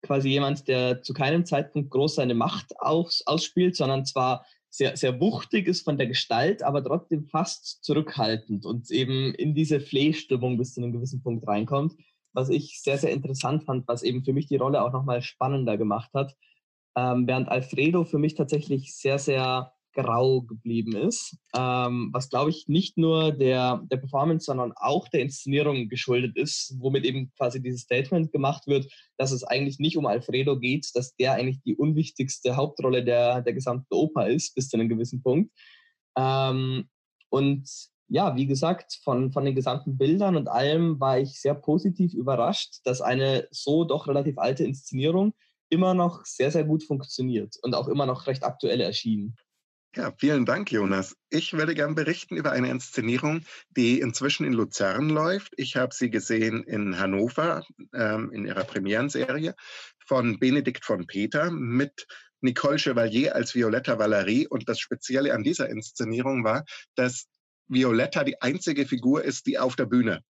quasi jemand, der zu keinem Zeitpunkt groß seine Macht aus, ausspielt, sondern zwar sehr, sehr wuchtig ist von der Gestalt, aber trotzdem fast zurückhaltend und eben in diese Flehstimmung bis zu einem gewissen Punkt reinkommt was ich sehr, sehr interessant fand, was eben für mich die Rolle auch nochmal spannender gemacht hat. Ähm, während Alfredo für mich tatsächlich sehr, sehr grau geblieben ist, ähm, was glaube ich nicht nur der, der Performance, sondern auch der Inszenierung geschuldet ist, womit eben quasi dieses Statement gemacht wird, dass es eigentlich nicht um Alfredo geht, dass der eigentlich die unwichtigste Hauptrolle der, der gesamten Oper ist, bis zu einem gewissen Punkt. Ähm, und ja, wie gesagt, von, von den gesamten Bildern und allem war ich sehr positiv überrascht, dass eine so doch relativ alte Inszenierung immer noch sehr, sehr gut funktioniert und auch immer noch recht aktuell erschien. Ja, vielen Dank, Jonas. Ich würde gern berichten über eine Inszenierung, die inzwischen in Luzern läuft. Ich habe sie gesehen in Hannover ähm, in ihrer Premierenserie von Benedikt von Peter mit Nicole Chevalier als Violetta Valerie. Und das Spezielle an dieser Inszenierung war, dass Violetta die einzige Figur ist, die auf der Bühne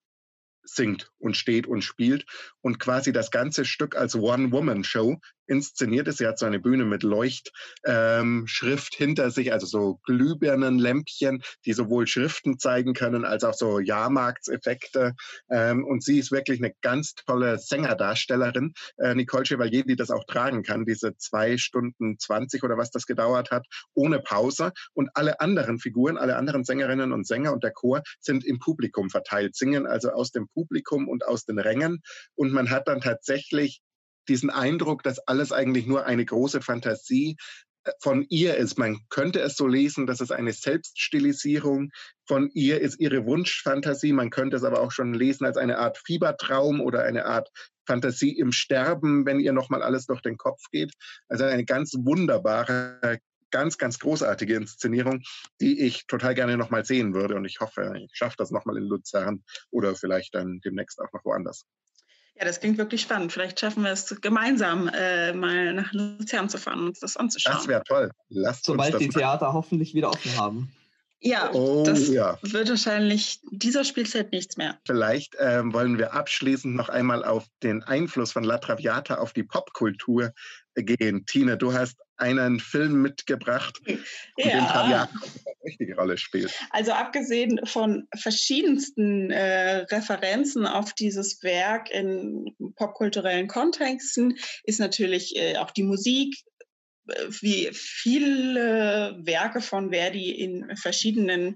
singt und steht und spielt und quasi das ganze Stück als One-Woman-Show inszeniert ist. Sie hat so eine Bühne mit Leuchtschrift ähm, hinter sich, also so Glühbirnenlämpchen, die sowohl Schriften zeigen können als auch so Jahrmarktseffekte. Ähm, und sie ist wirklich eine ganz tolle Sängerdarstellerin, äh, Nicole Chevalier, die das auch tragen kann, diese zwei Stunden 20 oder was das gedauert hat, ohne Pause. Und alle anderen Figuren, alle anderen Sängerinnen und Sänger und der Chor sind im Publikum verteilt, singen also aus dem Publikum und aus den Rängen. Und man hat dann tatsächlich diesen Eindruck, dass alles eigentlich nur eine große Fantasie äh, von ihr ist. Man könnte es so lesen, dass es eine Selbststilisierung von ihr ist, ihre Wunschfantasie. Man könnte es aber auch schon lesen als eine Art Fiebertraum oder eine Art Fantasie im Sterben, wenn ihr nochmal alles durch den Kopf geht. Also eine ganz wunderbare, ganz, ganz großartige Inszenierung, die ich total gerne nochmal sehen würde. Und ich hoffe, ich schaffe das nochmal in Luzern oder vielleicht dann demnächst auch noch woanders. Ja, das klingt wirklich spannend. Vielleicht schaffen wir es gemeinsam äh, mal nach Luzern zu fahren und uns das anzuschauen. Das wäre toll. Lasst Sobald die Theater machen. hoffentlich wieder offen haben. Ja, oh, das ja. wird wahrscheinlich dieser Spielzeit nichts mehr. Vielleicht ähm, wollen wir abschließend noch einmal auf den Einfluss von La Traviata auf die Popkultur gehen. Tine, du hast einen Film mitgebracht, ja. in dem Traviata eine richtige Rolle spielt. Also abgesehen von verschiedensten äh, Referenzen auf dieses Werk in popkulturellen Kontexten ist natürlich äh, auch die Musik äh, wie viele Werke von Verdi in verschiedenen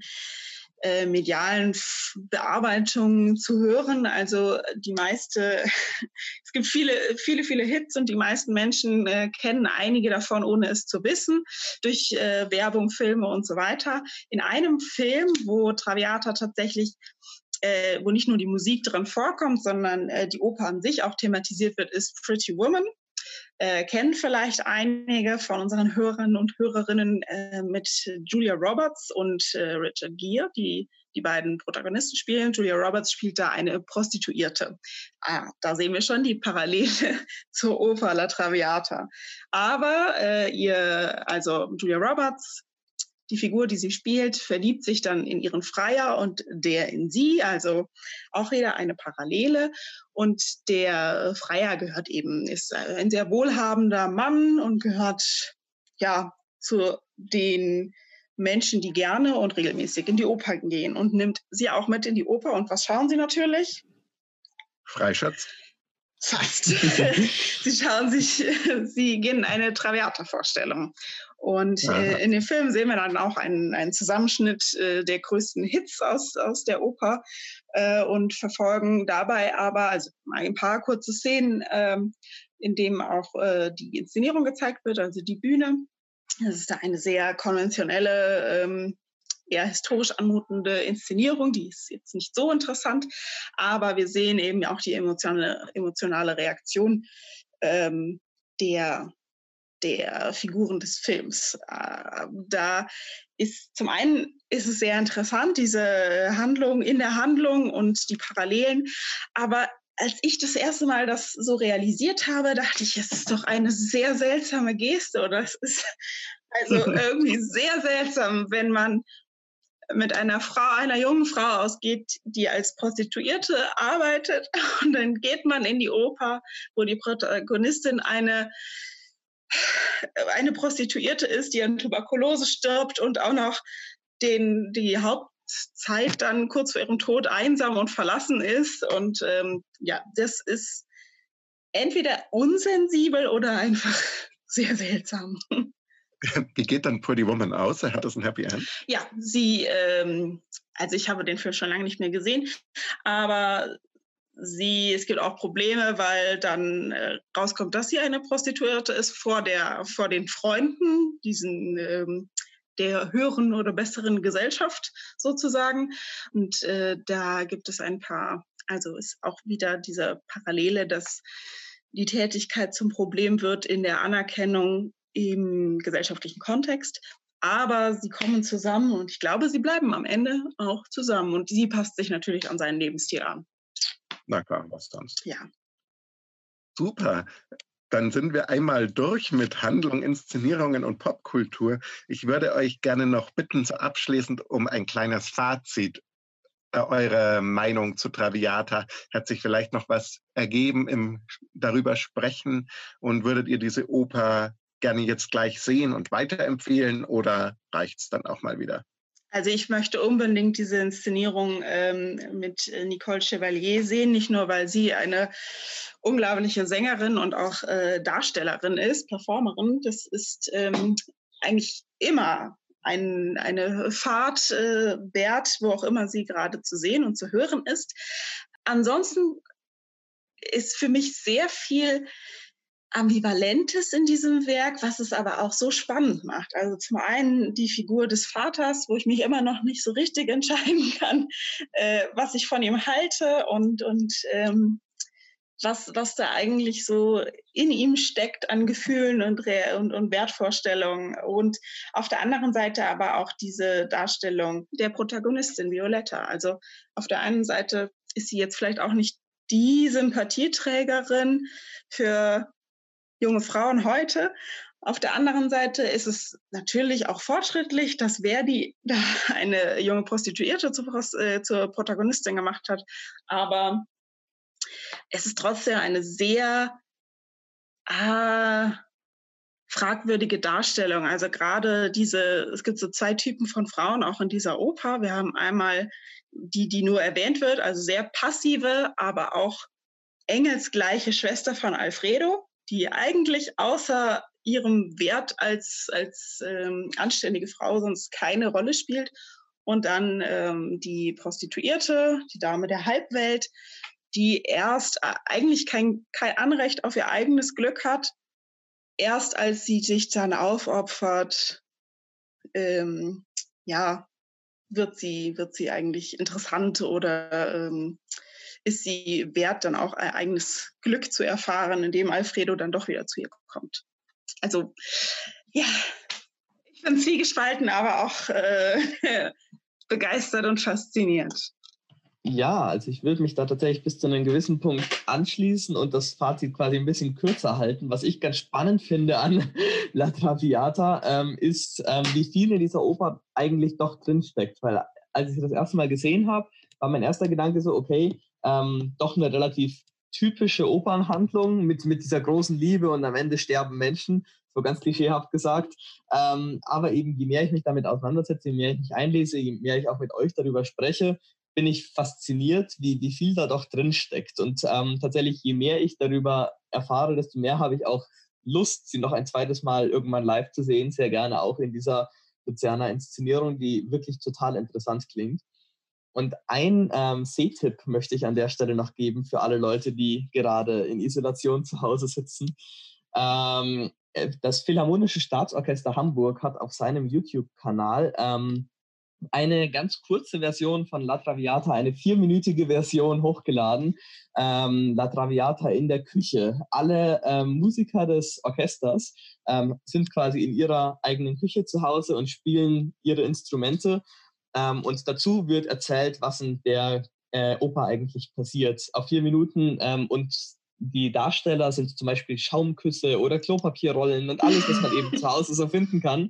äh, medialen Bearbeitungen zu hören. Also die meiste, es gibt viele, viele, viele Hits und die meisten Menschen äh, kennen einige davon, ohne es zu wissen, durch äh, Werbung, Filme und so weiter. In einem Film, wo Traviata tatsächlich äh, wo nicht nur die Musik drin vorkommt, sondern äh, die Oper an sich auch thematisiert wird, ist Pretty Woman äh, kennen vielleicht einige von unseren Hörern und Hörerinnen äh, mit Julia Roberts und äh, Richard Gere, die die beiden Protagonisten spielen. Julia Roberts spielt da eine Prostituierte. Ah, da sehen wir schon die Parallele zur Oper La Traviata. Aber äh, ihr, also Julia Roberts, die Figur, die sie spielt, verliebt sich dann in ihren Freier und der in sie, also auch wieder eine Parallele. Und der Freier gehört eben, ist ein sehr wohlhabender Mann und gehört ja zu den Menschen, die gerne und regelmäßig in die Oper gehen und nimmt sie auch mit in die Oper. Und was schauen sie natürlich? Freischatz. Fast. sie schauen sich, sie gehen in eine Traviata-Vorstellung. Und äh, in dem Film sehen wir dann auch einen, einen Zusammenschnitt äh, der größten Hits aus, aus der Oper äh, und verfolgen dabei aber also ein paar kurze Szenen, ähm, in dem auch äh, die Inszenierung gezeigt wird, also die Bühne. Das ist da eine sehr konventionelle ähm, eher historisch anmutende Inszenierung, die ist jetzt nicht so interessant, aber wir sehen eben auch die emotionale, emotionale Reaktion ähm, der, der Figuren des Films. Äh, da ist zum einen ist es sehr interessant, diese Handlung in der Handlung und die Parallelen, aber als ich das erste Mal das so realisiert habe, dachte ich, es ist doch eine sehr seltsame Geste oder es ist also irgendwie sehr seltsam, wenn man mit einer Frau, einer jungen Frau ausgeht, die als Prostituierte arbeitet. Und dann geht man in die Oper, wo die Protagonistin eine, eine Prostituierte ist, die an Tuberkulose stirbt und auch noch den, die Hauptzeit dann kurz vor ihrem Tod einsam und verlassen ist. Und ähm, ja, das ist entweder unsensibel oder einfach sehr seltsam. Wie geht dann Pretty Woman aus? Hat das ein Happy End? Ja, sie, ähm, also ich habe den Film schon lange nicht mehr gesehen, aber sie, es gibt auch Probleme, weil dann äh, rauskommt, dass sie eine Prostituierte ist vor der, vor den Freunden, diesen ähm, der höheren oder besseren Gesellschaft sozusagen. Und äh, da gibt es ein paar, also ist auch wieder diese Parallele, dass die Tätigkeit zum Problem wird in der Anerkennung im gesellschaftlichen Kontext. Aber sie kommen zusammen und ich glaube, sie bleiben am Ende auch zusammen. Und sie passt sich natürlich an seinen Lebensstil an. Na klar, was sonst. Ja. Super. Dann sind wir einmal durch mit Handlung, Inszenierungen und Popkultur. Ich würde euch gerne noch bitten, so abschließend um ein kleines Fazit äh, eure Meinung zu Traviata? Hat sich vielleicht noch was ergeben im darüber sprechen und würdet ihr diese Oper gerne jetzt gleich sehen und weiterempfehlen oder reicht es dann auch mal wieder? Also ich möchte unbedingt diese Inszenierung ähm, mit Nicole Chevalier sehen, nicht nur weil sie eine unglaubliche Sängerin und auch äh, Darstellerin ist, Performerin. Das ist ähm, eigentlich immer ein, eine Fahrt äh, wert, wo auch immer sie gerade zu sehen und zu hören ist. Ansonsten ist für mich sehr viel Ambivalentes in diesem Werk, was es aber auch so spannend macht. Also zum einen die Figur des Vaters, wo ich mich immer noch nicht so richtig entscheiden kann, äh, was ich von ihm halte und, und ähm, was, was da eigentlich so in ihm steckt an Gefühlen und, und, und Wertvorstellungen. Und auf der anderen Seite aber auch diese Darstellung der Protagonistin Violetta. Also auf der einen Seite ist sie jetzt vielleicht auch nicht die Sympathieträgerin für junge Frauen heute. Auf der anderen Seite ist es natürlich auch fortschrittlich, dass Verdi da eine junge Prostituierte zur, äh, zur Protagonistin gemacht hat. Aber es ist trotzdem eine sehr äh, fragwürdige Darstellung. Also gerade diese, es gibt so zwei Typen von Frauen auch in dieser Oper. Wir haben einmal die, die nur erwähnt wird, also sehr passive, aber auch engelsgleiche Schwester von Alfredo die eigentlich außer ihrem Wert als, als ähm, anständige Frau sonst keine Rolle spielt. Und dann ähm, die Prostituierte, die Dame der Halbwelt, die erst äh, eigentlich kein, kein Anrecht auf ihr eigenes Glück hat, erst als sie sich dann aufopfert, ähm, ja, wird sie, wird sie eigentlich interessant oder ähm, ist sie wert, dann auch ein eigenes Glück zu erfahren, indem Alfredo dann doch wieder zu ihr kommt. Also ja, ich bin zwiegespalten, aber auch äh, begeistert und fasziniert. Ja, also ich würde mich da tatsächlich bis zu einem gewissen Punkt anschließen und das Fazit quasi ein bisschen kürzer halten. Was ich ganz spannend finde an La Traviata ähm, ist, ähm, wie viel in dieser Oper eigentlich doch drinsteckt. Weil als ich das erste Mal gesehen habe, war mein erster Gedanke so, okay, ähm, doch eine relativ typische Opernhandlung mit, mit dieser großen Liebe und am Ende sterben Menschen, so ganz klischeehaft gesagt. Ähm, aber eben, je mehr ich mich damit auseinandersetze, je mehr ich mich einlese, je mehr ich auch mit euch darüber spreche, bin ich fasziniert, wie, wie viel da doch drin steckt. Und ähm, tatsächlich, je mehr ich darüber erfahre, desto mehr habe ich auch Lust, sie noch ein zweites Mal irgendwann live zu sehen, sehr gerne auch in dieser Luzerner Inszenierung, die wirklich total interessant klingt. Und ein ähm, Sehtipp möchte ich an der Stelle noch geben für alle Leute, die gerade in Isolation zu Hause sitzen. Ähm, äh, das Philharmonische Staatsorchester Hamburg hat auf seinem YouTube-Kanal ähm, eine ganz kurze Version von La Traviata, eine vierminütige Version hochgeladen. Ähm, La Traviata in der Küche. Alle ähm, Musiker des Orchesters ähm, sind quasi in ihrer eigenen Küche zu Hause und spielen ihre Instrumente. Ähm, und dazu wird erzählt, was in der äh, Oper eigentlich passiert. Auf vier Minuten ähm, und die Darsteller sind zum Beispiel Schaumküsse oder Klopapierrollen und alles, was man eben zu Hause so finden kann.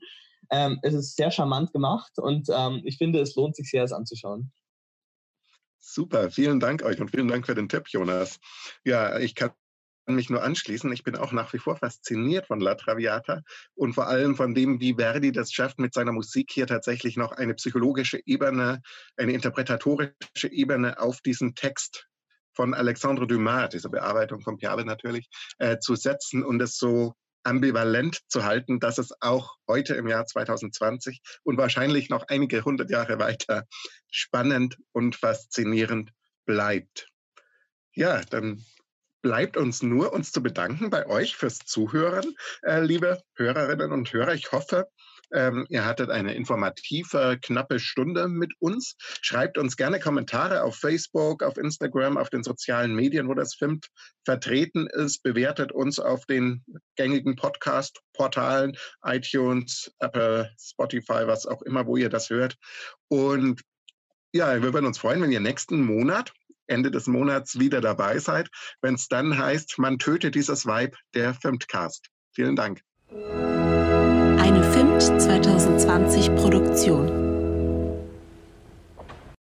Ähm, es ist sehr charmant gemacht und ähm, ich finde, es lohnt sich sehr, es anzuschauen. Super, vielen Dank euch und vielen Dank für den Tipp, Jonas. Ja, ich kann mich nur anschließen. Ich bin auch nach wie vor fasziniert von La Traviata und vor allem von dem, wie Verdi das schafft, mit seiner Musik hier tatsächlich noch eine psychologische Ebene, eine interpretatorische Ebene auf diesen Text von Alexandre Dumas, diese Bearbeitung von Piave natürlich, äh, zu setzen und es so ambivalent zu halten, dass es auch heute im Jahr 2020 und wahrscheinlich noch einige hundert Jahre weiter spannend und faszinierend bleibt. Ja, dann bleibt uns nur, uns zu bedanken bei euch fürs Zuhören, äh, liebe Hörerinnen und Hörer. Ich hoffe, ähm, ihr hattet eine informative, knappe Stunde mit uns. Schreibt uns gerne Kommentare auf Facebook, auf Instagram, auf den sozialen Medien, wo das FIMT vertreten ist. Bewertet uns auf den gängigen Podcast-Portalen, iTunes, Apple, Spotify, was auch immer, wo ihr das hört. Und ja, wir würden uns freuen, wenn ihr nächsten Monat Ende des Monats wieder dabei seid, wenn es dann heißt, man tötet dieses Vibe der Filmcast. Vielen Dank. Eine FIMT 2020 Produktion.